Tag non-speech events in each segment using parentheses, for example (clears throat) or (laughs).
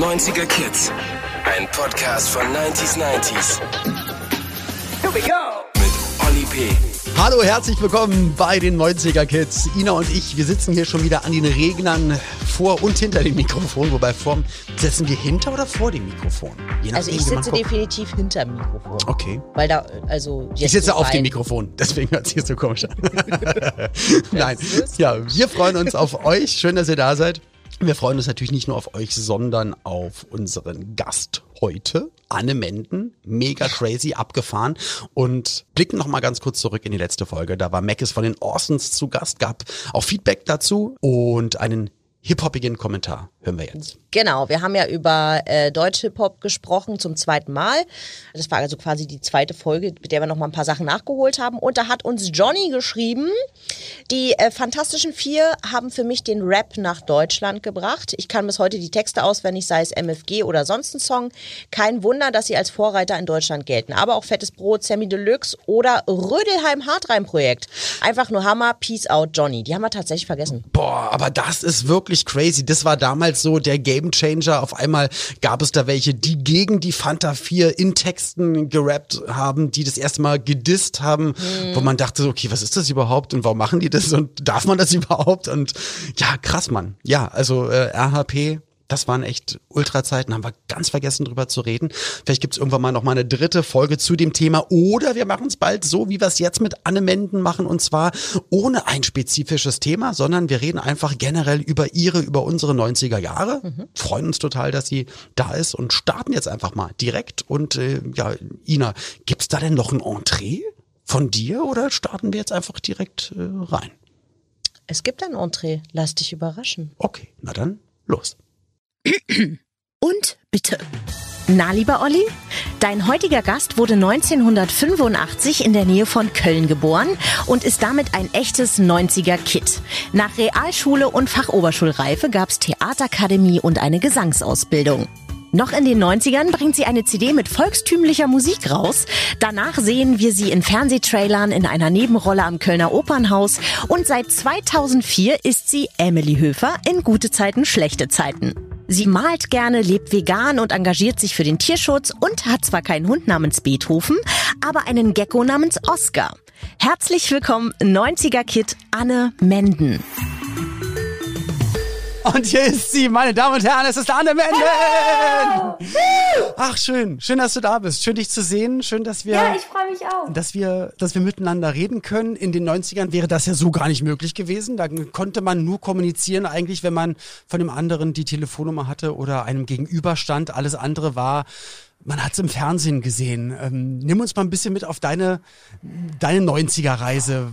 90er Kids. Ein Podcast von 90s 90s. Here we go. Mit Olli P. Hallo, herzlich willkommen bei den 90er Kids. Ina und ich, wir sitzen hier schon wieder an den Regnern vor und hinter dem Mikrofon. Wobei vor, setzen wir hinter oder vor dem Mikrofon? Je also ich sitze definitiv hinter dem Mikrofon. Okay. Weil da, also Ich sitze auf dem Mikrofon, deswegen hört es hier so komisch an. (laughs) (laughs) Nein, ja, wir freuen uns auf euch. Schön, dass ihr da seid. Wir freuen uns natürlich nicht nur auf euch, sondern auf unseren Gast heute, Anne Menden, mega crazy, abgefahren. Und blicken noch mal ganz kurz zurück in die letzte Folge. Da war Mackes von den Orsons zu Gast, gab auch Feedback dazu und einen hip-hoppigen Kommentar hören wir jetzt. Genau, wir haben ja über äh, Deutsch-Hip-Hop gesprochen zum zweiten Mal. Das war also quasi die zweite Folge, mit der wir noch mal ein paar Sachen nachgeholt haben. Und da hat uns Johnny geschrieben, die äh, Fantastischen Vier haben für mich den Rap nach Deutschland gebracht. Ich kann bis heute die Texte auswendig, sei es MFG oder sonst ein Song. Kein Wunder, dass sie als Vorreiter in Deutschland gelten. Aber auch Fettes Brot, Sammy Deluxe oder Rödelheim Hartreim Projekt. Einfach nur Hammer, Peace out, Johnny. Die haben wir tatsächlich vergessen. Boah, aber das ist wirklich crazy. Das war damals so der Game Gamechanger. Auf einmal gab es da welche, die gegen die Fanta 4 in Texten gerappt haben, die das erste Mal gedisst haben, mhm. wo man dachte, okay, was ist das überhaupt und warum machen die das und darf man das (laughs) überhaupt? Und ja, krass, Mann. Ja, also äh, RHP das waren echt Ultrazeiten, haben wir ganz vergessen drüber zu reden. Vielleicht gibt's irgendwann mal noch mal eine dritte Folge zu dem Thema oder wir machen es bald so, wie wir es jetzt mit Anne Menden machen und zwar ohne ein spezifisches Thema, sondern wir reden einfach generell über ihre, über unsere 90er Jahre. Mhm. Freuen uns total, dass sie da ist und starten jetzt einfach mal direkt. Und äh, ja, Ina, gibt's da denn noch ein Entree von dir oder starten wir jetzt einfach direkt äh, rein? Es gibt ein Entree, lass dich überraschen. Okay, na dann los. (clears throat) Und bitte. Na, lieber Olli, dein heutiger Gast wurde 1985 in der Nähe von Köln geboren und ist damit ein echtes 90er-Kid. Nach Realschule und Fachoberschulreife gab's Theaterkademie und eine Gesangsausbildung. Noch in den 90ern bringt sie eine CD mit volkstümlicher Musik raus. Danach sehen wir sie in Fernsehtrailern in einer Nebenrolle am Kölner Opernhaus und seit 2004 ist sie Emily Höfer in Gute Zeiten, schlechte Zeiten. Sie malt gerne, lebt vegan und engagiert sich für den Tierschutz und hat zwar keinen Hund namens Beethoven, aber einen Gecko namens Oscar. Herzlich willkommen, 90er Kid Anne Menden. Und hier ist sie, meine Damen und Herren, es ist Anne Menden. Ach, schön. Schön, dass du da bist. Schön, dich zu sehen. Schön, dass wir. Ja, ich freue mich auch. Dass wir, dass wir miteinander reden können. In den 90ern wäre das ja so gar nicht möglich gewesen. Da konnte man nur kommunizieren, eigentlich, wenn man von dem anderen die Telefonnummer hatte oder einem gegenüberstand. Alles andere war man hat es im Fernsehen gesehen. Ähm, nimm uns mal ein bisschen mit auf deine, deine 90er-Reise.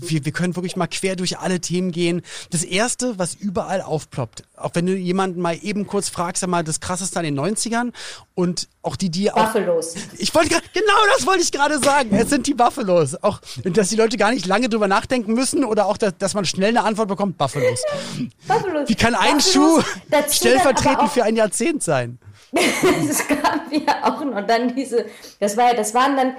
Wir, wir können wirklich mal quer durch alle Themen gehen. Das Erste, was überall aufploppt, auch wenn du jemanden mal eben kurz fragst, sag mal, das Krasseste an den 90ern und auch die, die auch... Buffalos. Ich wollte genau das wollte ich gerade sagen. Es sind die Buffalos. Auch, dass die Leute gar nicht lange drüber nachdenken müssen oder auch, dass, dass man schnell eine Antwort bekommt. Buffalos. Buffalos. Wie kann ein Buffalos, Schuh stellvertretend für ein Jahrzehnt sein? (laughs) es gab (laughs) ja auch noch dann diese, das war ja, das waren dann,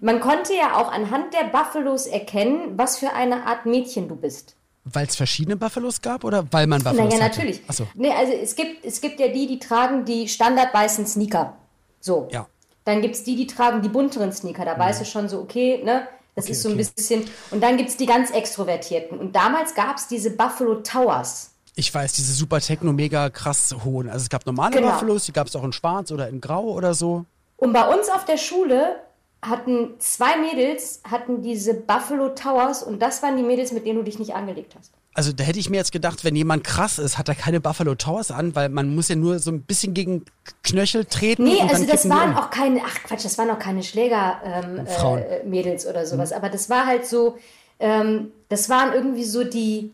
man konnte ja auch anhand der Buffalos erkennen, was für eine Art Mädchen du bist. Weil es verschiedene Buffalos gab oder weil man Buffalos Naja, hatte? natürlich. Ach so. Nee, also es gibt, es gibt ja die, die tragen die standardweißen Sneaker. So. Ja. Dann gibt es die, die tragen die bunteren Sneaker. Da mhm. weißt du schon so, okay, ne? Das okay, ist so ein bisschen. Und dann gibt es die ganz extrovertierten. Und damals gab es diese Buffalo Towers. Ich weiß, diese super Techno mega krass hohen. Also es gab normale genau. Buffalos, die gab es auch in schwarz oder in grau oder so. Und bei uns auf der Schule hatten zwei Mädels hatten diese Buffalo Towers und das waren die Mädels, mit denen du dich nicht angelegt hast. Also da hätte ich mir jetzt gedacht, wenn jemand krass ist, hat er keine Buffalo Towers an, weil man muss ja nur so ein bisschen gegen Knöchel treten. Nee, also das waren auch keine, ach Quatsch, das waren auch keine Schläger-Mädels ähm, äh, oder sowas. Mhm. Aber das war halt so, ähm, das waren irgendwie so die,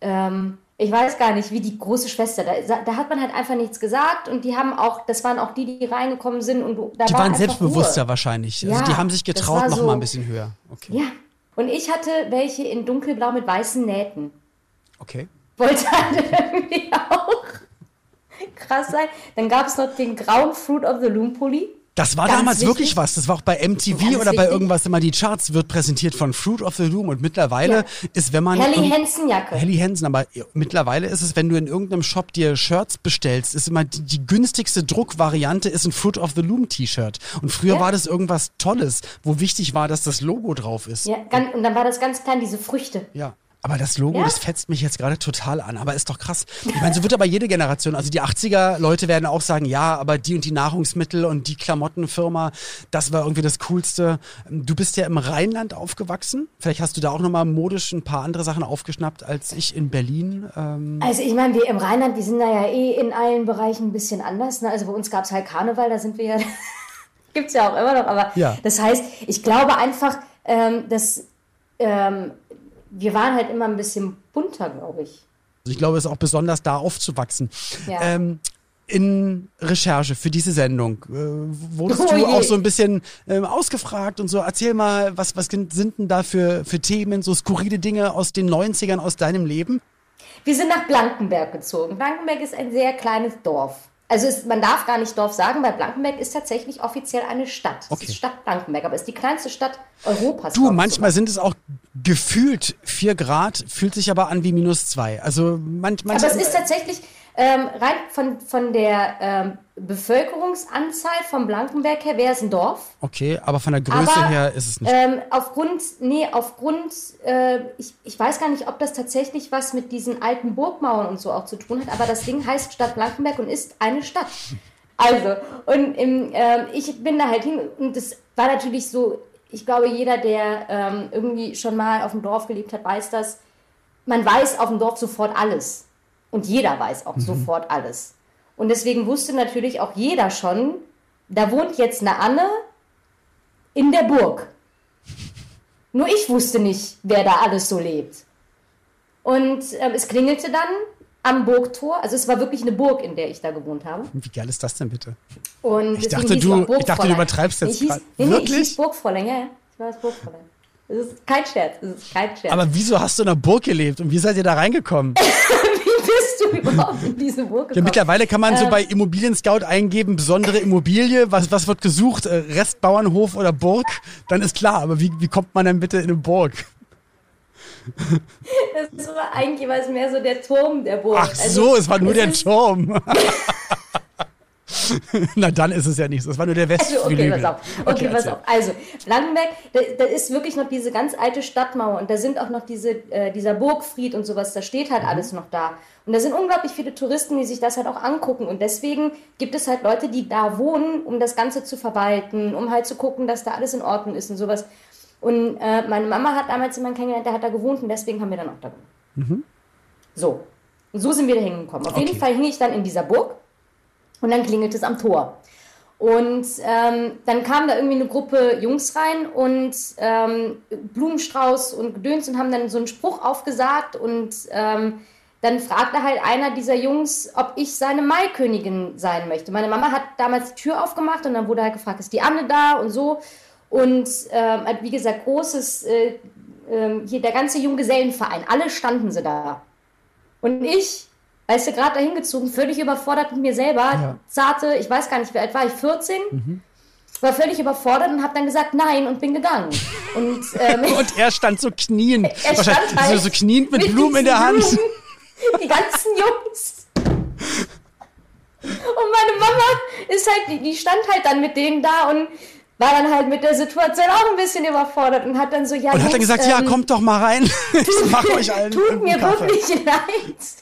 ähm, ich weiß gar nicht, wie die große Schwester. Da, da, hat man halt einfach nichts gesagt und die haben auch, das waren auch die, die reingekommen sind und da Die war waren selbstbewusster Ruhe. wahrscheinlich. Also ja, die haben sich getraut, noch so, mal ein bisschen höher. Okay. Ja. Und ich hatte welche in dunkelblau mit weißen Nähten. Okay. Wollte halt (laughs) irgendwie auch krass sein. Dann gab es noch den grauen Fruit of the Loom Pulli. Das war damals wichtig. wirklich was. Das war auch bei MTV oder bei irgendwas immer die Charts wird präsentiert von Fruit of the Loom und mittlerweile ja. ist, wenn man Helly Hansen Jacke. Helly Hansen, aber mittlerweile ist es, wenn du in irgendeinem Shop dir Shirts bestellst, ist immer die, die günstigste Druckvariante ist ein Fruit of the Loom T-Shirt. Und früher ja. war das irgendwas Tolles, wo wichtig war, dass das Logo drauf ist. Ja, und dann war das ganz klein, diese Früchte. Ja. Aber das Logo, ja? das fetzt mich jetzt gerade total an. Aber ist doch krass. Ich meine, so wird aber jede Generation. Also die 80er-Leute werden auch sagen, ja, aber die und die Nahrungsmittel und die Klamottenfirma, das war irgendwie das Coolste. Du bist ja im Rheinland aufgewachsen. Vielleicht hast du da auch nochmal modisch ein paar andere Sachen aufgeschnappt als ich in Berlin. Ähm also ich meine, wir im Rheinland, wir sind da ja eh in allen Bereichen ein bisschen anders. Ne? Also bei uns gab es halt Karneval, da sind wir ja, (laughs) gibt es ja auch immer noch. Aber ja. das heißt, ich glaube einfach, ähm, dass ähm, wir waren halt immer ein bisschen bunter, glaube ich. Also ich glaube, es ist auch besonders da aufzuwachsen. Ja. Ähm, in Recherche für diese Sendung äh, wurdest (laughs) oh du auch so ein bisschen äh, ausgefragt und so. Erzähl mal, was, was sind denn da für, für Themen, so skurrile Dinge aus den 90ern aus deinem Leben? Wir sind nach Blankenberg gezogen. Blankenberg ist ein sehr kleines Dorf. Also ist, man darf gar nicht Dorf sagen, weil Blankenberg ist tatsächlich offiziell eine Stadt. Okay. Es ist Stadt Blankenberg, aber es ist die kleinste Stadt Europas. Du, manchmal sind es auch gefühlt vier Grad, fühlt sich aber an wie minus zwei. Also manch, manch, Aber es ist tatsächlich ähm, rein von, von der ähm, Bevölkerungsanzahl von Blankenberg her wäre es ein Dorf. Okay, aber von der Größe aber, her ist es nicht. Ähm, aufgrund, nee, aufgrund, äh, ich, ich weiß gar nicht, ob das tatsächlich was mit diesen alten Burgmauern und so auch zu tun hat, aber das Ding heißt Stadt Blankenberg und ist eine Stadt. Also, und im, äh, ich bin da halt hin und das war natürlich so, ich glaube, jeder, der ähm, irgendwie schon mal auf dem Dorf gelebt hat, weiß das. Man weiß auf dem Dorf sofort alles. Und jeder weiß auch mhm. sofort alles. Und deswegen wusste natürlich auch jeder schon, da wohnt jetzt eine Anne in der Burg. Nur ich wusste nicht, wer da alles so lebt. Und ähm, es klingelte dann am Burgtor. Also es war wirklich eine Burg, in der ich da gewohnt habe. Wie geil ist das denn bitte? Und ich, dachte, du, ich dachte, du übertreibst jetzt. Nee, hieß, nee, nee, ich hieß Burgfräulein, ja, ja. Ich war das Burgfräulein. Das ist kein Scherz, das ist kein Scherz. Aber wieso hast du in einer Burg gelebt und wie seid ihr da reingekommen? (laughs) (laughs) überhaupt in diese Burg gekommen? Ja, mittlerweile kann man ähm, so bei Immobilien Scout eingeben, besondere Immobilie, was, was wird gesucht, äh, Restbauernhof oder Burg, dann ist klar, aber wie, wie kommt man denn bitte in eine Burg? (laughs) Das war eigentlich was mehr so der Turm der Burg. Ach also, so, es war nur der Turm. (laughs) (laughs) Na, dann ist es ja nichts. Das war nur der Westflügel. Also, okay, pass auf. Okay, okay pass auf. Also, Blankenberg, da, da, ist wirklich noch diese ganz alte Stadtmauer und da sind auch noch diese, äh, dieser Burgfried und sowas. Da steht halt mhm. alles noch da. Und da sind unglaublich viele Touristen, die sich das halt auch angucken. Und deswegen gibt es halt Leute, die da wohnen, um das Ganze zu verwalten, um halt zu gucken, dass da alles in Ordnung ist und sowas. Und äh, meine Mama hat damals jemanden kennengelernt, der hat da gewohnt und deswegen haben wir dann auch da gewohnt. Mhm. So. Und so sind wir da hingekommen. Auf okay. jeden Fall hing ich dann in dieser Burg und dann klingelt es am Tor. Und ähm, dann kam da irgendwie eine Gruppe Jungs rein und ähm, Blumenstrauß und Gedöns und haben dann so einen Spruch aufgesagt und ähm, dann fragte halt einer dieser Jungs, ob ich seine Maikönigin sein möchte. Meine Mama hat damals die Tür aufgemacht und dann wurde halt gefragt, ist die Anne da und so. Und ähm, wie gesagt, großes, äh, äh, hier der ganze Junggesellenverein, alle standen sie da. Und ich weißt du, gerade dahin gezogen, völlig überfordert mit mir selber, ja. zarte, ich weiß gar nicht, wie alt war ich, 14? Mhm. War völlig überfordert und habe dann gesagt nein und bin gegangen. Und, (laughs) ähm, und er stand so knien. (laughs) Er stand halt so, so kniend mit, mit Blumen in der Hand. Blumen, die ganzen Jungs. Und meine Mama ist halt, die stand halt dann mit denen da und war dann halt mit der Situation auch ein bisschen überfordert und hat dann so, ja. Und hat dann gesagt, ähm, ja, kommt doch mal rein. (laughs) ich mach euch allen. Tut mir Kaffee. wirklich leid.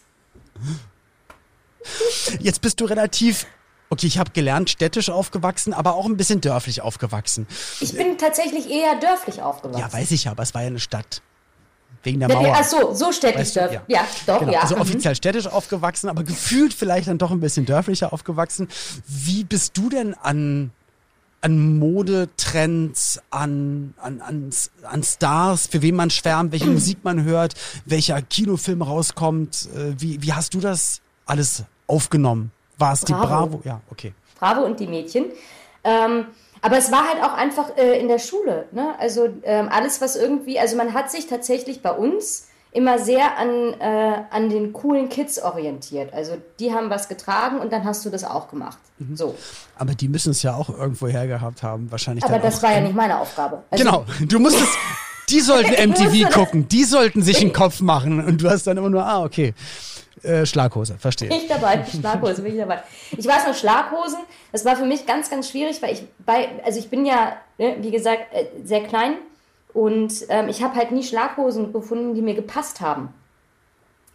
Jetzt bist du relativ Okay, ich habe gelernt, städtisch aufgewachsen, aber auch ein bisschen dörflich aufgewachsen. Ich bin tatsächlich eher dörflich aufgewachsen. Ja, weiß ich ja, aber es war ja eine Stadt. Wegen der Mauer. Ach so, so städtisch weißt du, ja. ja, doch, genau. ja. Also mhm. offiziell städtisch aufgewachsen, aber gefühlt vielleicht dann doch ein bisschen dörflicher aufgewachsen. Wie bist du denn an an Modetrends, an, an, an, an Stars, für wen man schwärmt, welche (clears throat) Musik man hört, welcher Kinofilm rauskommt. Äh, wie, wie hast du das alles aufgenommen? War es die Bravo? Ja, okay. Bravo und die Mädchen. Ähm, aber es war halt auch einfach äh, in der Schule. Ne? Also ähm, alles, was irgendwie, also man hat sich tatsächlich bei uns immer sehr an, äh, an den coolen Kids orientiert. Also die haben was getragen und dann hast du das auch gemacht. Mhm. So. Aber die müssen es ja auch irgendwo hergehabt haben, wahrscheinlich. Aber das war ja nicht meine Aufgabe. Also genau, du musstest. Die sollten (laughs) MTV gucken, die sollten sich einen Kopf machen und du hast dann immer nur, ah, okay. Äh, Schlaghose, verstehe. Bin ich dabei, (laughs) Schlaghose, bin ich dabei. Ich weiß noch, Schlaghosen, das war für mich ganz, ganz schwierig, weil ich bei, also ich bin ja, ne, wie gesagt, äh, sehr klein und ähm, ich habe halt nie Schlaghosen gefunden, die mir gepasst haben.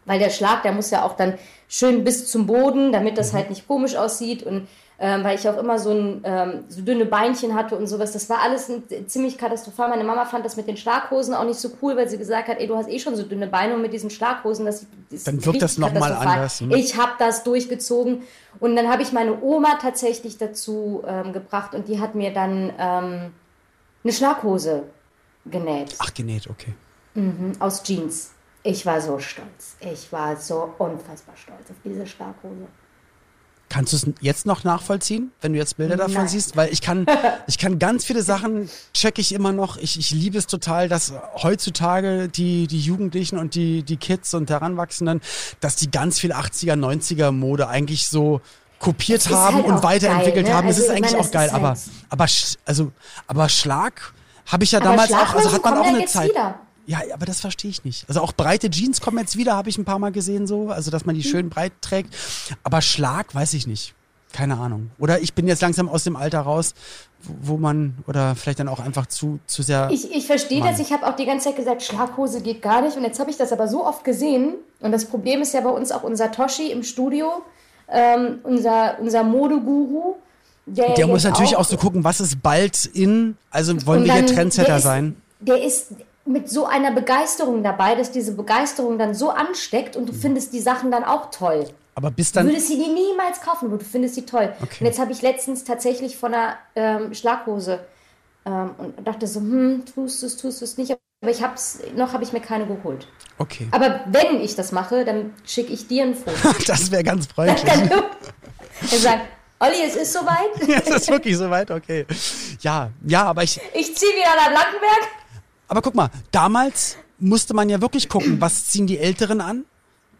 Weil der Schlag, der muss ja auch dann schön bis zum Boden, damit das mhm. halt nicht komisch aussieht und ähm, weil ich auch immer so, ein, ähm, so dünne Beinchen hatte und sowas. Das war alles ein, ziemlich katastrophal. Meine Mama fand das mit den Schlaghosen auch nicht so cool, weil sie gesagt hat, ey, du hast eh schon so dünne Beine und mit diesen Schlaghosen, das, das Dann wirkt das nochmal anders. Ne? Ich habe das durchgezogen und dann habe ich meine Oma tatsächlich dazu ähm, gebracht und die hat mir dann ähm, eine Schlaghose genäht. Ach, genäht, okay. Mhm, aus Jeans. Ich war so stolz. Ich war so unfassbar stolz auf diese Schlaghose. Kannst du es jetzt noch nachvollziehen, wenn du jetzt Bilder davon Nein. siehst? Weil ich kann, (laughs) ich kann ganz viele Sachen check ich immer noch. Ich, ich liebe es total, dass heutzutage die, die Jugendlichen und die, die Kids und Heranwachsenden, dass die ganz viel 80er, 90er Mode eigentlich so kopiert haben halt und weiterentwickelt geil, ne? haben. Das also, ist eigentlich meine, auch geil, halt aber, aber, also, aber Schlag habe ich ja aber damals auch, also hat man auch eine Zeit. Wieder. Ja, aber das verstehe ich nicht. Also auch breite Jeans kommen jetzt wieder, habe ich ein paar Mal gesehen so, also dass man die hm. schön breit trägt. Aber Schlag weiß ich nicht. Keine Ahnung. Oder ich bin jetzt langsam aus dem Alter raus, wo man, oder vielleicht dann auch einfach zu, zu sehr. Ich, ich verstehe das. Ich habe auch die ganze Zeit gesagt, Schlaghose geht gar nicht. Und jetzt habe ich das aber so oft gesehen. Und das Problem ist ja bei uns auch unser Toshi im Studio, ähm, unser, unser Modeguru. Der, der muss natürlich auch, auch so gucken, was ist bald in. Also wollen wir hier Trendsetter sein? Der ist, mit so einer Begeisterung dabei, dass diese Begeisterung dann so ansteckt und du findest die Sachen dann auch toll. Aber bis dann. Du würdest sie dir niemals kaufen, aber du findest sie toll. Okay. Und jetzt habe ich letztens tatsächlich von einer ähm, Schlaghose ähm, und dachte so, hm, tust du es, tust du es nicht. Aber ich hab's, noch habe ich mir keine geholt. Okay. Aber wenn ich das mache, dann schicke ich dir ein Foto. (laughs) das wäre ganz (laughs) freundlich. dann du sagen, Olli, es ist soweit. (laughs) ja, es ist wirklich soweit, okay. Ja, ja, aber ich. Ich ziehe wieder nach Blankenberg. Aber guck mal, damals musste man ja wirklich gucken, was ziehen die Älteren an?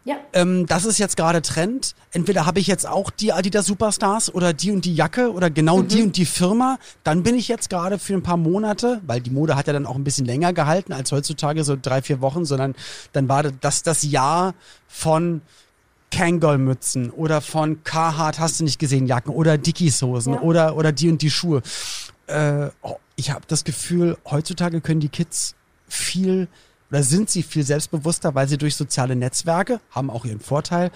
Ja. Ähm, das ist jetzt gerade Trend. Entweder habe ich jetzt auch die Adidas Superstars oder die und die Jacke oder genau mhm. die und die Firma. Dann bin ich jetzt gerade für ein paar Monate, weil die Mode hat ja dann auch ein bisschen länger gehalten als heutzutage so drei, vier Wochen, sondern dann war das das Jahr von Kangol-Mützen oder von Carhartt, hast du nicht gesehen, Jacken oder Dickies-Hosen ja. oder, oder die und die Schuhe. Äh, oh, ich habe das Gefühl, heutzutage können die Kids viel oder sind sie viel selbstbewusster, weil sie durch soziale Netzwerke, haben auch ihren Vorteil,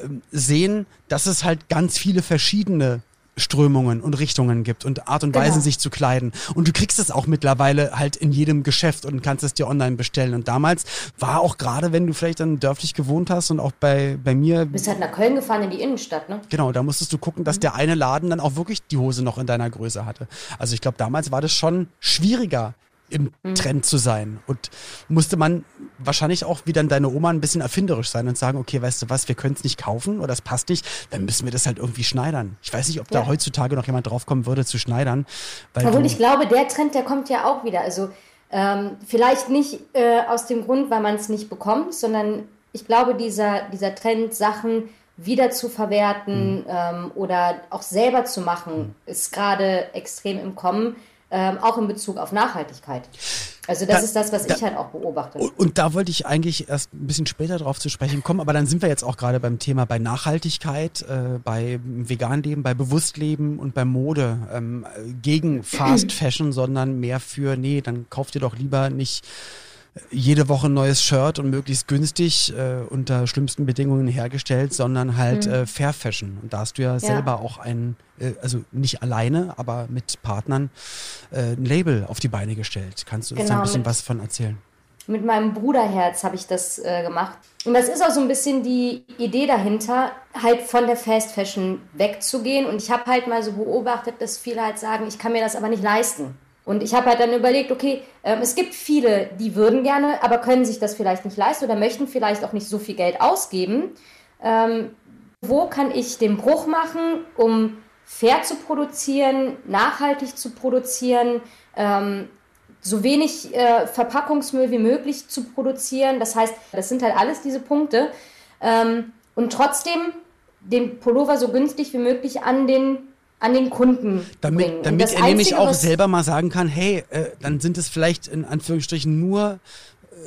ähm, sehen, dass es halt ganz viele verschiedene Strömungen und Richtungen gibt und Art und genau. Weisen, sich zu kleiden. Und du kriegst es auch mittlerweile halt in jedem Geschäft und kannst es dir online bestellen. Und damals war auch gerade, wenn du vielleicht dann dörflich gewohnt hast und auch bei, bei mir. Du bist halt nach Köln gefahren in die Innenstadt, ne? Genau, da musstest du gucken, dass mhm. der eine Laden dann auch wirklich die Hose noch in deiner Größe hatte. Also ich glaube, damals war das schon schwieriger, im mhm. Trend zu sein. Und musste man wahrscheinlich auch wie dann deine Oma ein bisschen erfinderisch sein und sagen, okay, weißt du was, wir können es nicht kaufen oder es passt nicht, dann müssen wir das halt irgendwie schneidern. Ich weiß nicht, ob ja. da heutzutage noch jemand draufkommen würde zu schneidern. Obwohl ich glaube, der Trend, der kommt ja auch wieder. Also ähm, vielleicht nicht äh, aus dem Grund, weil man es nicht bekommt, sondern ich glaube, dieser, dieser Trend, Sachen wieder zu verwerten mhm. ähm, oder auch selber zu machen, mhm. ist gerade extrem im Kommen ähm, auch in Bezug auf Nachhaltigkeit. Also das da, ist das, was da, ich halt auch beobachte. Und da wollte ich eigentlich erst ein bisschen später drauf zu sprechen kommen, aber dann sind wir jetzt auch gerade beim Thema bei Nachhaltigkeit, äh, bei Veganleben, bei Bewusstleben und bei Mode ähm, gegen (clears throat) Fast Fashion, sondern mehr für, nee, dann kauft ihr doch lieber nicht jede Woche ein neues Shirt und möglichst günstig äh, unter schlimmsten Bedingungen hergestellt, sondern halt mhm. äh, Fair Fashion. Und da hast du ja, ja. selber auch ein, äh, also nicht alleine, aber mit Partnern äh, ein Label auf die Beine gestellt. Kannst du uns genau, da ein bisschen was von erzählen? Mit meinem Bruderherz habe ich das äh, gemacht. Und das ist auch so ein bisschen die Idee dahinter, halt von der Fast Fashion wegzugehen. Und ich habe halt mal so beobachtet, dass viele halt sagen, ich kann mir das aber nicht leisten. Und ich habe halt dann überlegt, okay, ähm, es gibt viele, die würden gerne, aber können sich das vielleicht nicht leisten oder möchten vielleicht auch nicht so viel Geld ausgeben. Ähm, wo kann ich den Bruch machen, um fair zu produzieren, nachhaltig zu produzieren, ähm, so wenig äh, Verpackungsmüll wie möglich zu produzieren. Das heißt, das sind halt alles diese Punkte. Ähm, und trotzdem den Pullover so günstig wie möglich an den an den Kunden damit, bringen. Damit er nämlich auch selber mal sagen kann, hey, äh, dann sind es vielleicht in Anführungsstrichen nur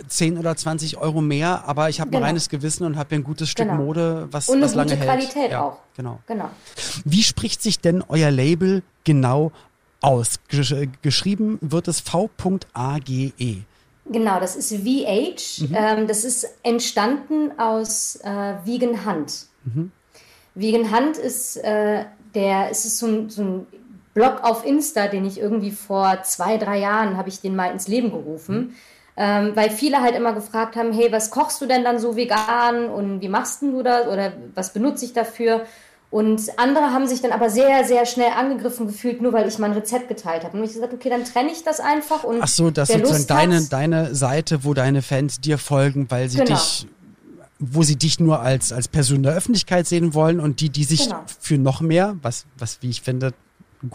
10 oder 20 Euro mehr, aber ich habe genau. ein reines Gewissen und habe ein gutes Stück genau. Mode, was, und eine was lange gute hält. Qualität ja, auch. Genau. genau. Wie spricht sich denn euer Label genau aus? Gesch geschrieben wird es v.age. Genau, das ist VH. Mhm. Ähm, das ist entstanden aus äh, Vegan Hand. Mhm. Vegan Hand ist äh, der, es ist so ein, so ein Blog auf Insta, den ich irgendwie vor zwei, drei Jahren habe ich den mal ins Leben gerufen. Mhm ähm, weil viele halt immer gefragt haben, hey, was kochst du denn dann so vegan und wie machst du das oder was benutze ich dafür? Und andere haben sich dann aber sehr, sehr schnell angegriffen gefühlt, nur weil ich mein Rezept geteilt habe. Und ich gesagt, okay, dann trenne ich das einfach. Und Ach so, das ist sozusagen deine, deine Seite, wo deine Fans dir folgen, weil sie genau. dich wo sie dich nur als, als Person der Öffentlichkeit sehen wollen und die, die sich genau. für noch mehr, was, was wie ich finde,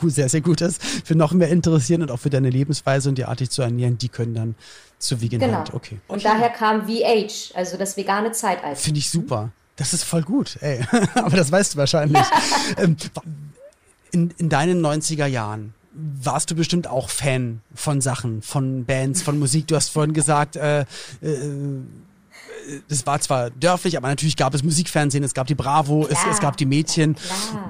sehr, sehr gut ist, für noch mehr interessieren und auch für deine Lebensweise und die Art, dich zu ernähren, die können dann zu Vegan genau. Hand. Okay. Und okay. daher kam VH, also das vegane Zeitalter. Finde ich super. Das ist voll gut, ey. (laughs) Aber das weißt du wahrscheinlich. (laughs) Ähm, in, in deinen 90er Jahren, warst du bestimmt auch Fan von Sachen, von Bands, von Musik. Du hast vorhin gesagt, äh, äh, das war zwar dörflich, aber natürlich gab es Musikfernsehen, es gab die Bravo, es, es, gab die Mädchen.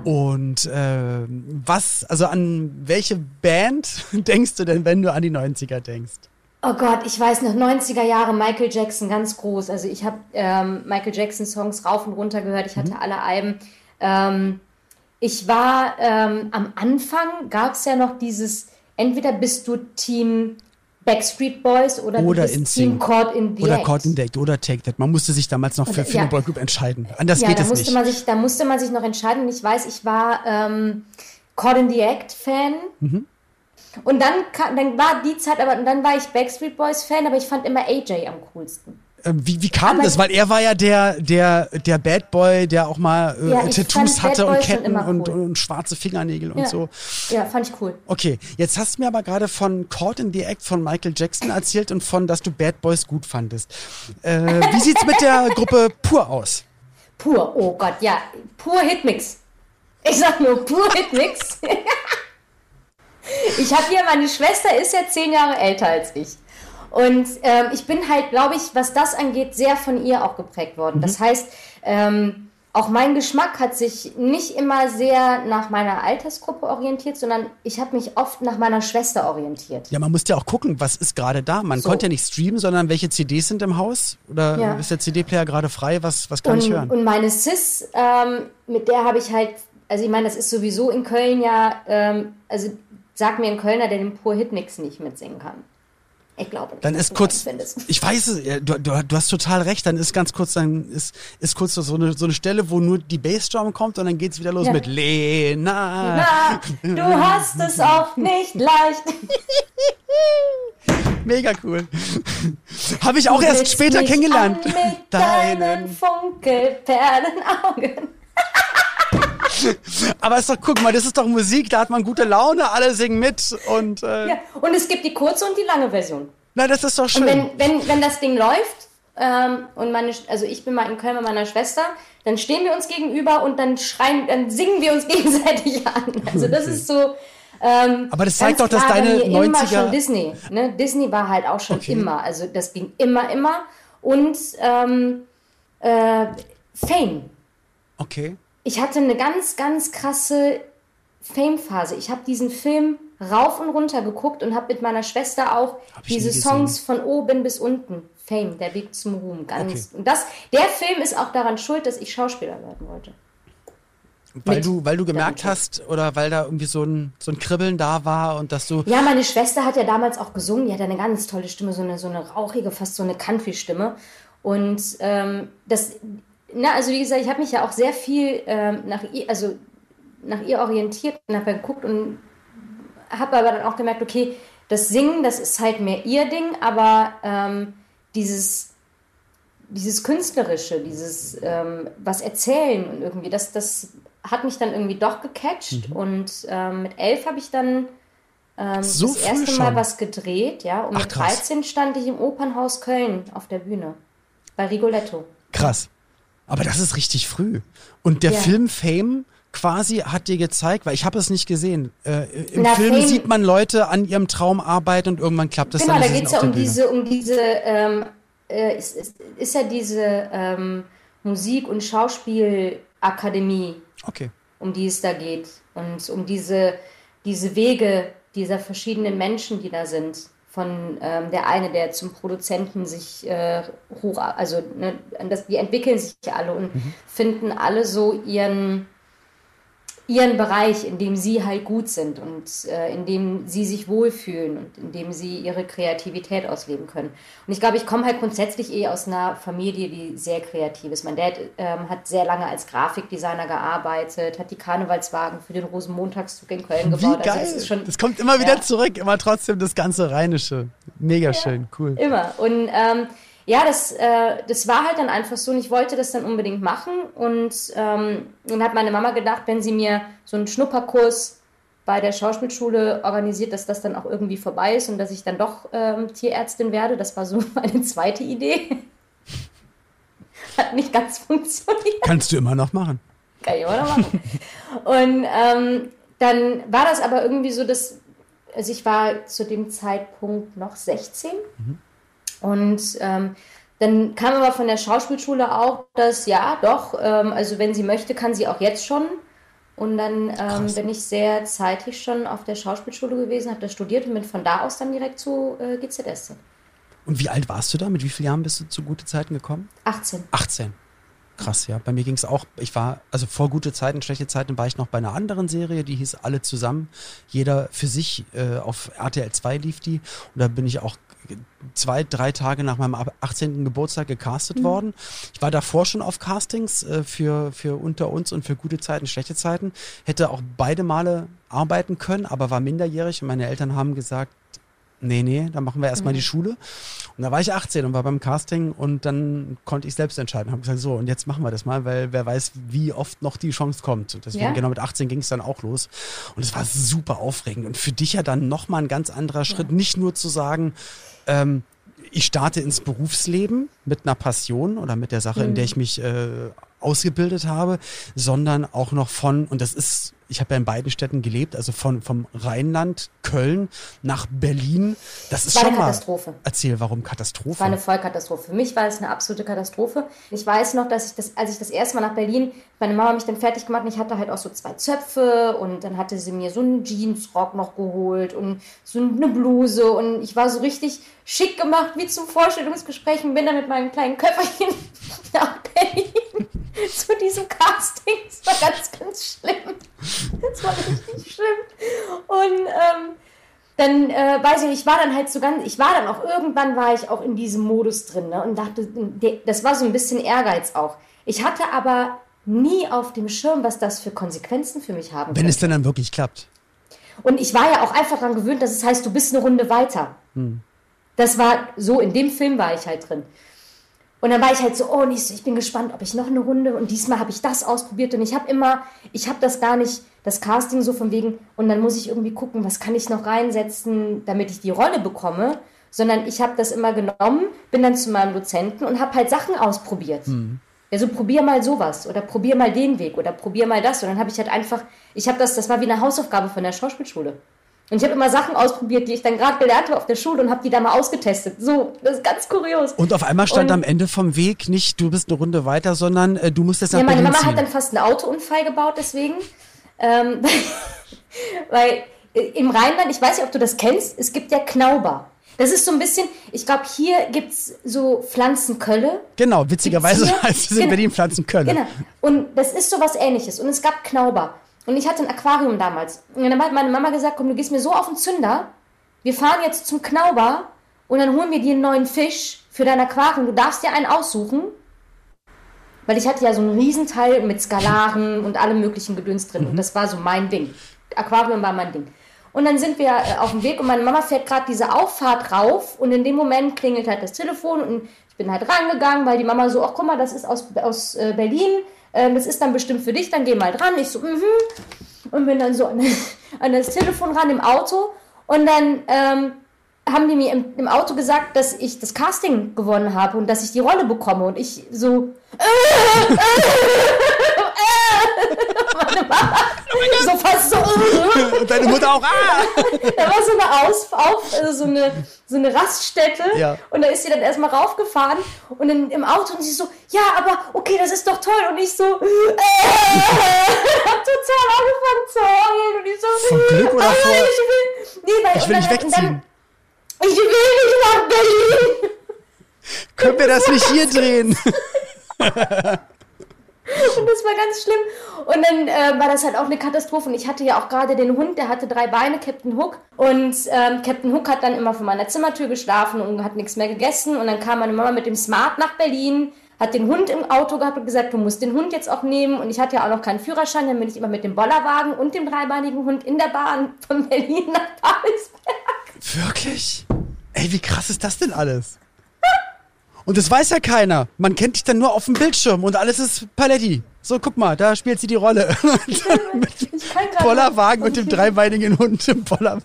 Und äh, was, also an welche Band (laughs) denkst du denn, wenn du an die 90er denkst? Oh Gott, ich weiß noch, 90er Jahre Michael Jackson, ganz groß. Also ich habe ähm, Michael Jackson Songs rauf und runter gehört, ich hatte mhm. alle Alben. Ähm, ich war ähm, am Anfang, gab es ja noch dieses, entweder bist du Team Backstreet Boys oder, oder in Team Caught in the Oder Act. Caught in the Act oder Take That. Man musste sich damals noch für, für ja. eine Boygroup entscheiden. Anders ja, geht es nicht. Man sich, da musste man sich noch entscheiden. Und ich weiß, ich war ähm, Caught in the Act Fan. Mhm. Und dann, dann war die Zeit, aber dann war ich Backstreet Boys Fan, aber ich fand immer AJ am coolsten. Ähm, wie, wie kam aber das? Weil er war ja der, der, der Bad Boy, der auch mal äh, ja, Tattoos hatte und Ketten cool. und, und, schwarze Fingernägel und ja. so. Ja, fand ich cool. Okay, jetzt hast du mir aber gerade von Caught in the Act von Michael Jackson erzählt und von, dass du Bad Boys gut fandest. Äh, wie sieht's mit der (laughs) Gruppe Pur aus? Pur, oh Gott, ja, Pur Hitmix. Ich sag nur Pur Hitmix. (laughs) ich habe hier, meine Schwester ist ja zehn Jahre älter als ich. Und ähm, ich bin halt, glaube ich, was das angeht, sehr von ihr auch geprägt worden. Mhm. Das heißt, ähm, auch mein Geschmack hat sich nicht immer sehr nach meiner Altersgruppe orientiert, sondern ich habe mich oft nach meiner Schwester orientiert. Ja, man muss ja auch gucken, was ist gerade da. Man so. konnte ja nicht streamen, sondern welche CDs sind im Haus? Oder ja. ist der CD-Player gerade frei? Was, was kann und, ich hören? Und meine Sis, ähm, mit der habe ich halt, also ich meine, das ist sowieso in Köln ja, ähm, also sag mir ein Kölner, der den Pur Hitmix nicht mitsingen kann. Ich glaube nicht. Dann ist kurz, ich weiß es, du, du, du, hast total recht, dann ist ganz kurz, dann ist, ist kurz so eine, so eine Stelle, wo nur die Bassdrum kommt und dann geht es wieder los ja. mit Lena. Na, du hast es auch nicht leicht. (laughs) Mega cool. Habe ich auch du erst später kennengelernt. Mit deinen Funkelperlenaugen. (laughs) (laughs) Aber ist doch, guck mal, das ist doch Musik, da hat man gute Laune, alle singen mit und. Äh ja, und es gibt die kurze und die lange Version. Na, das ist doch schön. Und wenn, wenn, wenn das Ding läuft, ähm, und meine, also ich bin mal in Köln mit meiner Schwester, dann stehen wir uns gegenüber und dann schreien, dann singen wir uns (laughs) gegenseitig an. Also das ist so. Ähm, Aber das zeigt doch, dass deine 90er... Immer schon Disney. Ne? Disney war halt auch schon okay. immer. Also das ging immer, immer. Und ähm, äh, Fame. Okay ich hatte eine ganz, ganz krasse Fame-Phase. Ich habe diesen Film rauf und runter geguckt und habe mit meiner Schwester auch diese Songs von oben bis unten. Fame, der Weg zum Ruhm. Ganz. Okay. Und das, der Film ist auch daran schuld, dass ich Schauspieler werden wollte. Weil du, weil du gemerkt hast oder weil da irgendwie so ein, so ein Kribbeln da war und dass du. Ja, meine Schwester hat ja damals auch gesungen, die hat eine ganz tolle Stimme, so eine, so eine rauchige, fast so eine Country-Stimme. Und ähm, das, na, also wie gesagt, ich habe mich ja auch sehr viel ähm, nach ihr, also nach ihr orientiert und habe geguckt und habe aber dann auch gemerkt, okay, das Singen, das ist halt mehr ihr Ding, aber ähm, dieses, dieses Künstlerische, dieses ähm, was erzählen und irgendwie, das, das hat mich dann irgendwie doch gecatcht. Mhm. Und ähm, mit elf habe ich dann ähm, so das erste Mal was gedreht, ja. Und Ach, mit 13 stand ich im Opernhaus Köln auf der Bühne. Bei Rigoletto. Krass. Aber das ist richtig früh. Und der ja. Film Fame quasi hat dir gezeigt, weil ich habe es nicht gesehen. Äh, Im Na, Film Fame, sieht man Leute an ihrem Traum arbeiten und irgendwann klappt das genau, dann. Genau, da geht es ja um diese, um diese, ähm, äh, ist, ist, ist, ja diese ähm, Musik- und Schauspielakademie, okay. um die es da geht. Und um diese, diese Wege dieser verschiedenen Menschen, die da sind von ähm, der eine, der zum Produzenten sich äh, hoch, also ne, das, die entwickeln sich alle und mhm. finden alle so ihren ihren Bereich, in dem sie halt gut sind und äh, in dem sie sich wohlfühlen und in dem sie ihre Kreativität ausleben können. Und ich glaube, ich komme halt grundsätzlich eh aus einer Familie, die sehr kreativ ist. Mein Dad ähm, hat sehr lange als Grafikdesigner gearbeitet, hat die Karnevalswagen für den Rosenmontagszug in Köln gebaut. Wie geil. Also das, schon, das, kommt immer wieder ja. zurück, immer trotzdem das ganze Rheinische. Mega ja, schön, cool. Immer. Und ähm, ja, das, äh, das war halt dann einfach so und ich wollte das dann unbedingt machen und ähm, dann hat meine Mama gedacht, wenn sie mir so einen Schnupperkurs bei der Schauspielschule organisiert, dass das dann auch irgendwie vorbei ist und dass ich dann doch ähm, Tierärztin werde. Das war so (laughs) meine zweite Idee. Hat nicht ganz funktioniert. Kannst du immer noch machen. Kann ich immer noch machen. und ähm, dann war das aber irgendwie so, dass also ich war zu dem Zeitpunkt noch 16. Mhm. Und ähm, dann kam aber von der Schauspielschule auch, dass ja, doch, ähm, also wenn sie möchte, kann sie auch jetzt schon. Und dann ähm, bin ich sehr zeitig schon auf der Schauspielschule gewesen, habe da studiert und bin von da aus dann direkt zu äh, GZS. Und wie alt warst du da? Mit wie vielen Jahren bist du zu gute Zeiten gekommen? 18. 18. Krass, ja. Bei mir ging es auch, ich war, also vor gute Zeiten, schlechte Zeiten war ich noch bei einer anderen Serie, die hieß Alle zusammen. Jeder für sich, äh, auf RTL 2 lief die. Und da bin ich auch zwei, drei Tage nach meinem 18. Geburtstag gecastet mhm. worden. Ich war davor schon auf Castings äh, für, für unter uns und für gute Zeiten, schlechte Zeiten. Hätte auch beide Male arbeiten können, aber war minderjährig und meine Eltern haben gesagt, nee, nee, dann machen wir erstmal mhm. die Schule. Und da war ich 18 und war beim Casting und dann konnte ich selbst entscheiden. Habe gesagt, so, und jetzt machen wir das mal, weil wer weiß, wie oft noch die Chance kommt. Deswegen, ja. genau mit 18 ging es dann auch los. Und es war super aufregend. Und für dich ja dann nochmal ein ganz anderer Schritt, ja. nicht nur zu sagen, ähm, ich starte ins Berufsleben mit einer Passion oder mit der Sache, mhm. in der ich mich äh, ausgebildet habe, sondern auch noch von, und das ist ich habe ja in beiden Städten gelebt, also von, vom Rheinland, Köln nach Berlin. Das ist war schon eine Katastrophe. Mal, erzähl, warum Katastrophe? War eine Vollkatastrophe. Für mich war es eine absolute Katastrophe. Ich weiß noch, dass ich das, als ich das erste Mal nach Berlin, meine Mama mich dann fertig gemacht und ich hatte halt auch so zwei Zöpfe und dann hatte sie mir so einen Jeansrock noch geholt und so eine Bluse und ich war so richtig schick gemacht wie zum Vorstellungsgespräch und bin dann mit meinem kleinen Köfferchen (laughs) nach Berlin (laughs) zu diesem Casting. Das war ganz, ganz schlimm. Das war richtig schlimm. Und ähm, dann äh, weiß ich, ich war dann halt so ganz, ich war dann auch irgendwann war ich auch in diesem Modus drin ne, und dachte, das war so ein bisschen Ehrgeiz auch. Ich hatte aber nie auf dem Schirm, was das für Konsequenzen für mich haben Wenn könnte. es denn dann wirklich klappt. Und ich war ja auch einfach daran gewöhnt, dass es heißt, du bist eine Runde weiter. Hm. Das war so, in dem Film war ich halt drin. Und dann war ich halt so, oh, nicht so, ich bin gespannt, ob ich noch eine Runde und diesmal habe ich das ausprobiert und ich habe immer, ich habe das gar nicht, das Casting so von wegen und dann muss ich irgendwie gucken, was kann ich noch reinsetzen, damit ich die Rolle bekomme, sondern ich habe das immer genommen, bin dann zu meinem Dozenten und habe halt Sachen ausprobiert. Mhm. Ja, so probier mal sowas oder probier mal den Weg oder probier mal das und dann habe ich halt einfach, ich habe das, das war wie eine Hausaufgabe von der Schauspielschule. Und ich habe immer Sachen ausprobiert, die ich dann gerade gelernt habe auf der Schule und habe die da mal ausgetestet. So, das ist ganz kurios. Und auf einmal stand und, am Ende vom Weg nicht, du bist eine Runde weiter, sondern äh, du musst jetzt nach Ja, meine Berlin Mama ziehen. hat dann fast einen Autounfall gebaut deswegen. Ähm, (laughs) weil äh, im Rheinland, ich weiß nicht, ob du das kennst, es gibt ja Knauber. Das ist so ein bisschen, ich glaube, hier gibt es so Pflanzenkölle. Genau, witzigerweise (laughs) heißt es in genau, Berlin Pflanzenkölle. Genau. Und das ist so was ähnliches. Und es gab Knauber. Und ich hatte ein Aquarium damals. Und dann hat meine Mama gesagt, komm, du gehst mir so auf den Zünder. Wir fahren jetzt zum Knauber und dann holen wir dir einen neuen Fisch für dein Aquarium. Du darfst dir einen aussuchen. Weil ich hatte ja so einen Riesenteil mit Skalaren und allem möglichen Gedöns drin. Mhm. Und das war so mein Ding. Aquarium war mein Ding. Und dann sind wir äh, auf dem Weg und meine Mama fährt gerade diese Auffahrt rauf und in dem Moment klingelt halt das Telefon und ich bin halt rangegangen, weil die Mama so, ach guck mal, das ist aus, aus äh, Berlin, ähm, das ist dann bestimmt für dich, dann geh mal dran. Ich so, mhm. Und bin dann so an, (laughs) an das Telefon ran im Auto Und dann ähm, haben die mir im, im, Auto gesagt, dass ich das Casting gewonnen habe und dass ich die Rolle bekomme. Und ich so. Äh, äh, (laughs) (laughs) meine Mama, so fast so. (laughs) und deine Mutter auch. Ah! Da war so eine Aus, auf, also so eine, so eine Raststätte. Ja. Und da ist sie dann erstmal raufgefahren und dann im Auto und sie so, ja, aber okay, das ist doch toll. Und ich so, äh, hab total angefangen zu heulen. Und ich so, Von Glück oder ah, vor? Ich will, nee, weil, Ich will nicht wegziehen. Dann, ich will nicht nach Berlin. Können wir das nicht hier drehen? (laughs) Und das war ganz schlimm. Und dann äh, war das halt auch eine Katastrophe. Und ich hatte ja auch gerade den Hund, der hatte drei Beine, Captain Hook. Und ähm, Captain Hook hat dann immer vor meiner Zimmertür geschlafen und hat nichts mehr gegessen. Und dann kam meine Mama mit dem Smart nach Berlin, hat den Hund im Auto gehabt und gesagt, du musst den Hund jetzt auch nehmen. Und ich hatte ja auch noch keinen Führerschein, dann bin ich immer mit dem Bollerwagen und dem dreibeinigen Hund in der Bahn von (laughs) Berlin nach Babelsberg. Wirklich? Ey, wie krass ist das denn alles? Und das weiß ja keiner. Man kennt dich dann nur auf dem Bildschirm und alles ist Paletti. So, guck mal, da spielt sie die Rolle. (laughs) mit dem Bollerwagen und dem dreibeinigen Hund im Bollerwagen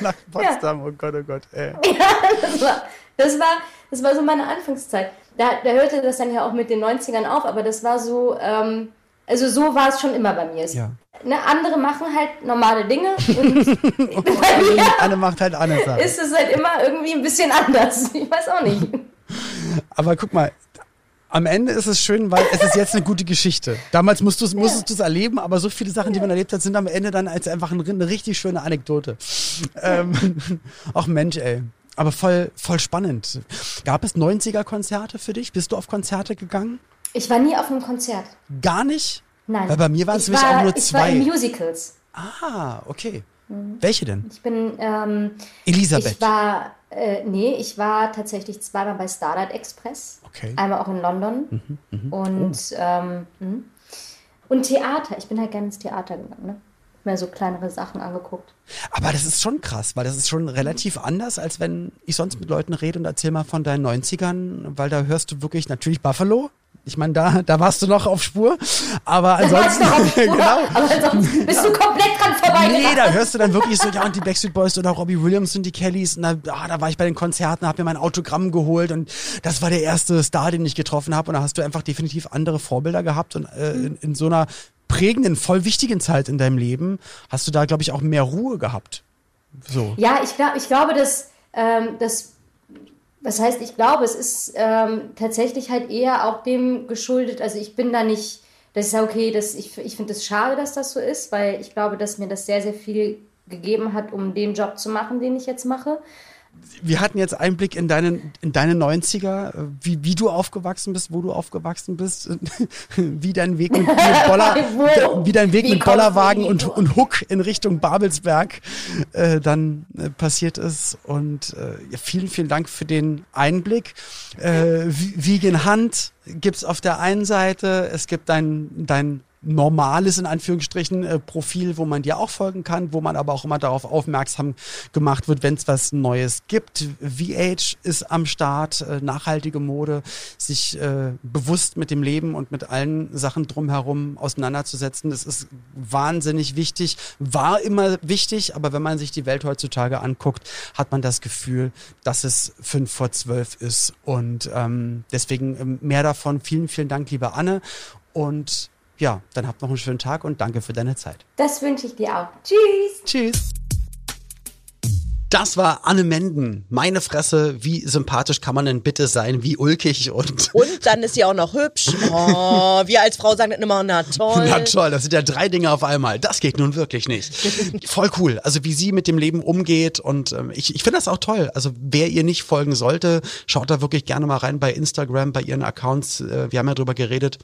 nach Potsdam. Ja. Oh Gott, oh Gott. Ey. (laughs) Ja, das war, das war, das war so meine Anfangszeit. Da, da hörte das dann ja auch mit den 90ern auf, aber das war so, ähm, also so war es schon immer bei mir. Ja. Ne, andere machen halt normale Dinge (laughs) und mir Anne macht halt andere Sachen. ist es halt immer irgendwie ein bisschen anders. Ich weiß auch nicht. Aber guck mal, am Ende ist es schön, weil es ist jetzt eine gute Geschichte. Damals musstest du es erleben, aber so viele Sachen, die man erlebt hat, sind am Ende dann als einfach eine richtig schöne Anekdote. Ähm, auch Mensch, ey. Aber voll, voll spannend. Gab es 90er-Konzerte für dich? Bist du auf Konzerte gegangen? Ich war nie auf einem Konzert. Gar nicht? Nein. Weil bei mir waren es Ich nämlich auch nur Ich zwei. war in Musicals. ah, okay. Welche denn? Ich bin, ähm, Elisabeth. ich war, äh, nee, ich war tatsächlich zweimal bei Starlight Express. Okay. Einmal auch in London. Mhm, Und, Oh. ähm, mhm. und Theater. Ich bin halt gerne ins Theater gegangen, ne? Mir so kleinere Sachen angeguckt. Aber das ist schon krass, weil das ist schon relativ anders, als wenn ich sonst mit Leuten rede und erzähl mal von deinen 90ern, weil da hörst du wirklich natürlich Buffalo. Ich meine, da, da warst du noch auf Spur. Aber ansonsten, Spur, (laughs) genau. Aber sonst bist du komplett dran vorbei. Nee, da hörst du dann wirklich so, ja, und die Backstreet Boys oder Robbie Williams und die Kellys. Und da, ah, da war ich bei den Konzerten, hab mir mein Autogramm geholt und das war der erste Star, den ich getroffen habe. Und da hast du einfach definitiv andere Vorbilder gehabt. Und äh, in, in so einer prägenden, voll wichtigen Zeit in deinem Leben hast du da, glaube ich, auch mehr Ruhe gehabt. So. Ja, ich, glaub, ich glaube, dass ähm, das, heißt, ich glaube, es ist ähm, tatsächlich halt eher auch dem geschuldet. Also ich bin da nicht, das ist ja okay, dass ich, ich finde es schade, dass das so ist, weil ich glaube, dass mir das sehr, sehr viel gegeben hat, um den Job zu machen, den ich jetzt mache. Wir hatten jetzt Einblick in deine, in deine 90er, äh, wie, wie du aufgewachsen bist, wo du aufgewachsen bist, (laughs) wie dein Weg mit, mit (laughs) Boller, wie dein Weg Wie mit Bollerwagen und, und Hook in Richtung Babelsberg äh, dann äh, passiert ist. Und äh, ja, vielen, vielen Dank für den Einblick. Äh, Vegan Hand gibt's auf der einen Seite, es gibt dein, dein normales, in Anführungsstrichen, äh, Profil, wo man dir auch folgen kann, wo man aber auch immer darauf aufmerksam gemacht wird, wenn es was Neues gibt. VH ist am Start, äh, nachhaltige Mode, sich äh, bewusst mit dem Leben und mit allen Sachen drumherum auseinanderzusetzen. Das ist wahnsinnig wichtig, war immer wichtig, aber wenn man sich die Welt heutzutage anguckt, hat man das Gefühl, dass es fünf vor zwölf ist. Und ähm, deswegen ähm, mehr davon. Vielen, vielen Dank, liebe Anne. Und ja, dann habt noch einen schönen Tag und danke für deine Zeit. Das wünsche ich dir auch. Tschüss. Tschüss. Das war Anne Menden. Meine Fresse, wie sympathisch kann man denn bitte sein, wie ulkig und (laughs) Und dann ist sie auch noch hübsch. Oh, wir als Frau sagen dann immer, na toll. Na toll, das sind ja drei Dinge auf einmal. Das geht nun wirklich nicht. Voll cool. Also wie sie mit dem Leben umgeht und ähm, ich, ich finde das auch toll. Also wer ihr nicht folgen sollte, schaut da wirklich gerne mal rein bei Instagram, bei ihren Accounts. Äh, wir haben ja drüber geredet.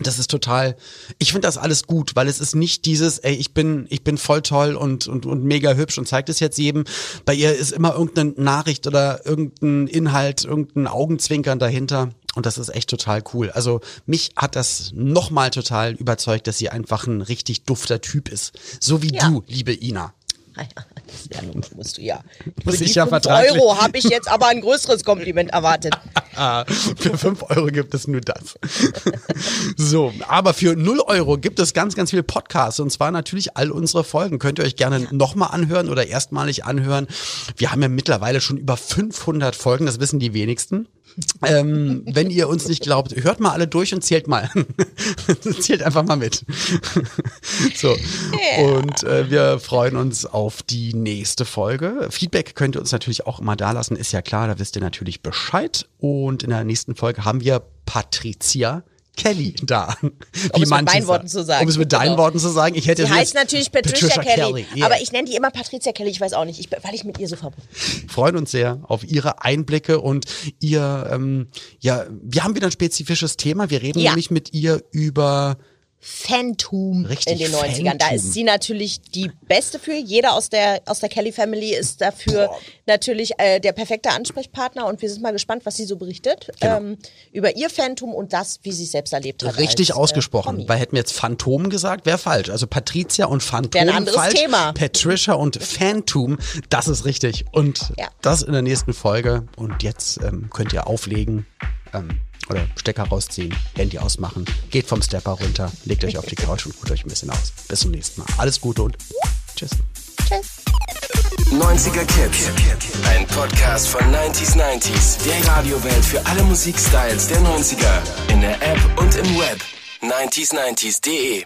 Das ist total, ich finde das alles gut, weil es ist nicht dieses, ey, ich bin, ich bin voll toll und, und, und mega hübsch und zeigt es jetzt jedem. Bei ihr ist immer irgendeine Nachricht oder irgendein Inhalt, irgendein Augenzwinkern dahinter. Und das ist echt total cool. Also mich hat das nochmal total überzeugt, dass sie einfach ein richtig dufter Typ ist. So wie Ja. du, liebe Ina. Ja, musst du ja. Für die ja 5 vertraglich- Euro habe ich jetzt aber ein größeres Kompliment erwartet. (laughs) Ah, für 5 Euro gibt es nur das. (laughs) so, aber für 0 Euro gibt es ganz, ganz viele Podcasts und zwar natürlich all unsere Folgen. Könnt ihr euch gerne nochmal anhören oder erstmalig anhören. Wir haben ja mittlerweile schon über 500 Folgen, das wissen die wenigsten. Ähm, wenn ihr uns nicht glaubt, hört mal alle durch und zählt mal. (laughs) zählt einfach mal mit. (laughs) so. Und äh, wir freuen uns auf die nächste Folge. Feedback könnt ihr uns natürlich auch immer da lassen, ist ja klar, da wisst ihr natürlich Bescheid. Und in der nächsten Folge haben wir Patricia Kelly da. (laughs) Um es mit meinen Worten zu sagen. Um es mit deinen Genau. Worten zu sagen. Ich hätte Sie heißt natürlich Patricia, Kelly, yeah. aber ich nenne die immer Patricia Kelly, ich weiß auch nicht, ich, weil ich mit ihr so verbunden freuen uns sehr auf Ihre Einblicke und ihr, ähm, ja, wir haben wieder ein spezifisches Thema. Wir reden Ja. nämlich mit ihr über Phantom Richtig, in den 90ern. Da Phantom. ist sie natürlich die Beste für. Jeder aus der, aus der Kelly Family ist dafür Boah. natürlich äh, der perfekte Ansprechpartner und wir sind mal gespannt, was sie so berichtet Genau. ähm, über ihr Phantom und das, wie sie es selbst erlebt hat. Richtig als, ausgesprochen, Äh, weil hätten wir jetzt Phantom gesagt, wäre falsch. Also Patricia und Phantom Wäre ein anderes falsch. Thema. Patricia und Phantom, das ist richtig. Und Ja. das in der nächsten Folge. Und jetzt ähm, könnt ihr auflegen ähm, oder Stecker rausziehen, Handy ausmachen, geht vom Stepper runter, legt euch auf die Couch und ruht euch ein bisschen aus. Bis zum nächsten Mal. Alles Gute und tschüss. Tschüss. 90er Kids. Ein Podcast von 90s 90s. Der Radiowelt für alle Musikstyles der 90er. In der App und im Web. 90s90s.de